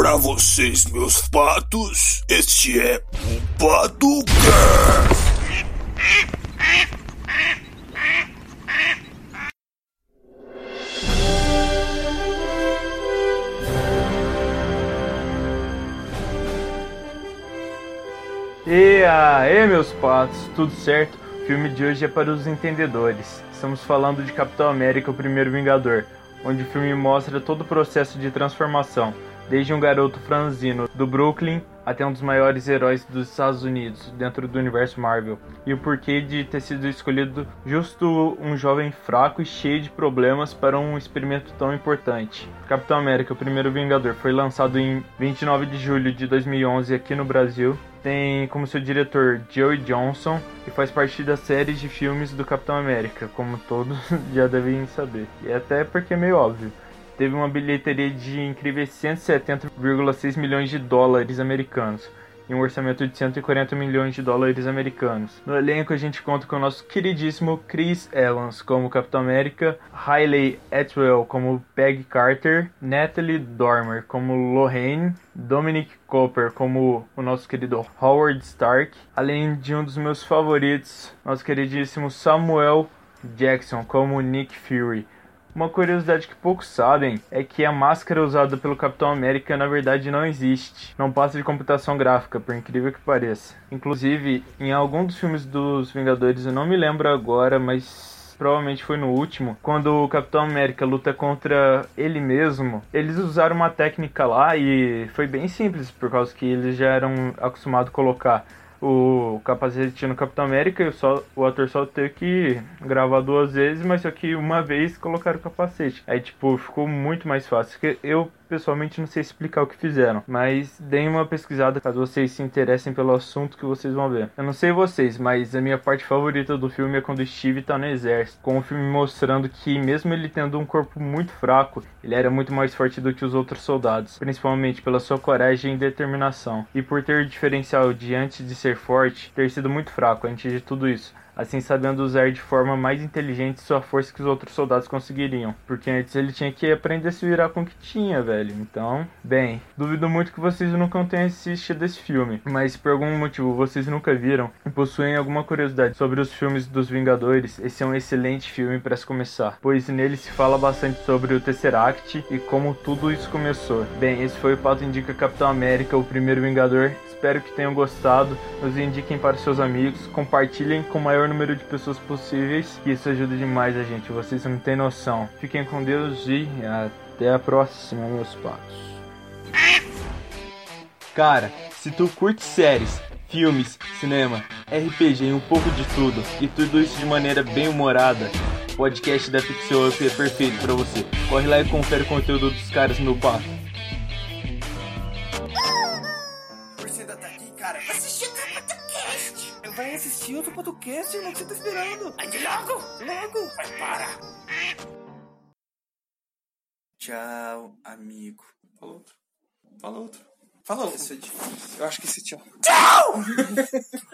Pra vocês, meus patos, este é o Paducast. E aí, meus patos, tudo certo? O filme de hoje é para os entendedores. Estamos falando de Capitão América, o primeiro Vingador, onde o filme mostra todo o processo de transformação, desde um garoto franzino do Brooklyn até um dos maiores heróis dos Estados Unidos dentro do universo Marvel, e o porquê de ter sido escolhido justo um jovem fraco e cheio de problemas para um experimento tão importante. Capitão América, o primeiro Vingador, foi lançado em 29 de julho de 2011 aqui no Brasil. Tem como seu diretor Joey Johnson e faz parte da série de filmes do Capitão América, como todos já devem saber. E até porque é meio óbvio teve uma bilheteria de incríveis 170,6 milhões de dólares americanos e um orçamento de 140 milhões de dólares americanos. No elenco a gente conta com o nosso queridíssimo Chris Evans como Capitão América, Hailey Atwell como Peggy Carter, Natalie Dormer como Lorraine, Dominic Cooper como o nosso querido Howard Stark, além de um dos meus favoritos, nosso queridíssimo Samuel Jackson como Nick Fury. Uma curiosidade que poucos sabem é que a máscara usada pelo Capitão América na verdade não existe. Não passa de computação gráfica, por incrível que pareça. Inclusive, em algum dos filmes dos Vingadores, eu não me lembro agora, mas provavelmente foi no último, quando o Capitão América luta contra ele mesmo, eles usaram uma técnica lá e foi bem simples, por causa que eles já eram acostumados a colocar o capacete no Capitão América e o ator só teve que gravar duas vezes, mas só que uma vez colocaram o capacete. Aí, tipo, ficou muito mais fácil. Eu pessoalmente não sei explicar o que fizeram, mas deem uma pesquisada caso vocês se interessem pelo assunto que vocês vão ver. Eu não sei vocês, mas a minha parte favorita do filme é quando Steve tá no exército, com o filme mostrando que mesmo ele tendo um corpo muito fraco, ele era muito mais forte do que os outros soldados, principalmente pela sua coragem e determinação. E por ter o diferencial de antes de ser forte, ter sido muito fraco antes de tudo isso assim sabendo usar de forma mais inteligente sua força que os outros soldados conseguiriam. Porque antes ele tinha que aprender a se virar com o que tinha, velho. Então, bem, duvido muito que vocês nunca tenham assistido esse filme. Mas por algum motivo vocês nunca viram e possuem alguma curiosidade sobre os filmes dos Vingadores, esse é um excelente filme para se começar. Pois nele se fala bastante sobre o Tesseract e como tudo isso começou. Bem, esse foi o Pato Indica Capitão América, o primeiro Vingador. Espero que tenham gostado. Nos indiquem para seus amigos, compartilhem com o maior número de pessoas possíveis, isso ajuda demais a gente. Vocês não têm noção. Fiquem com Deus e até a próxima, meus patos. Cara, se tu curte séries, filmes, cinema, RPG e um pouco de tudo, e tudo isso de maneira bem humorada, o podcast da Pixel Up é perfeito para você. Corre lá e confere o conteúdo dos caras, meu pato. Vai assistir outro podcast, irmão. O que você tá esperando? Ande logo! Logo! Vai, para! Tchau, amigo. Fala outro. Fala outro. Fala outro. Eu acho que esse tchau. Tchau!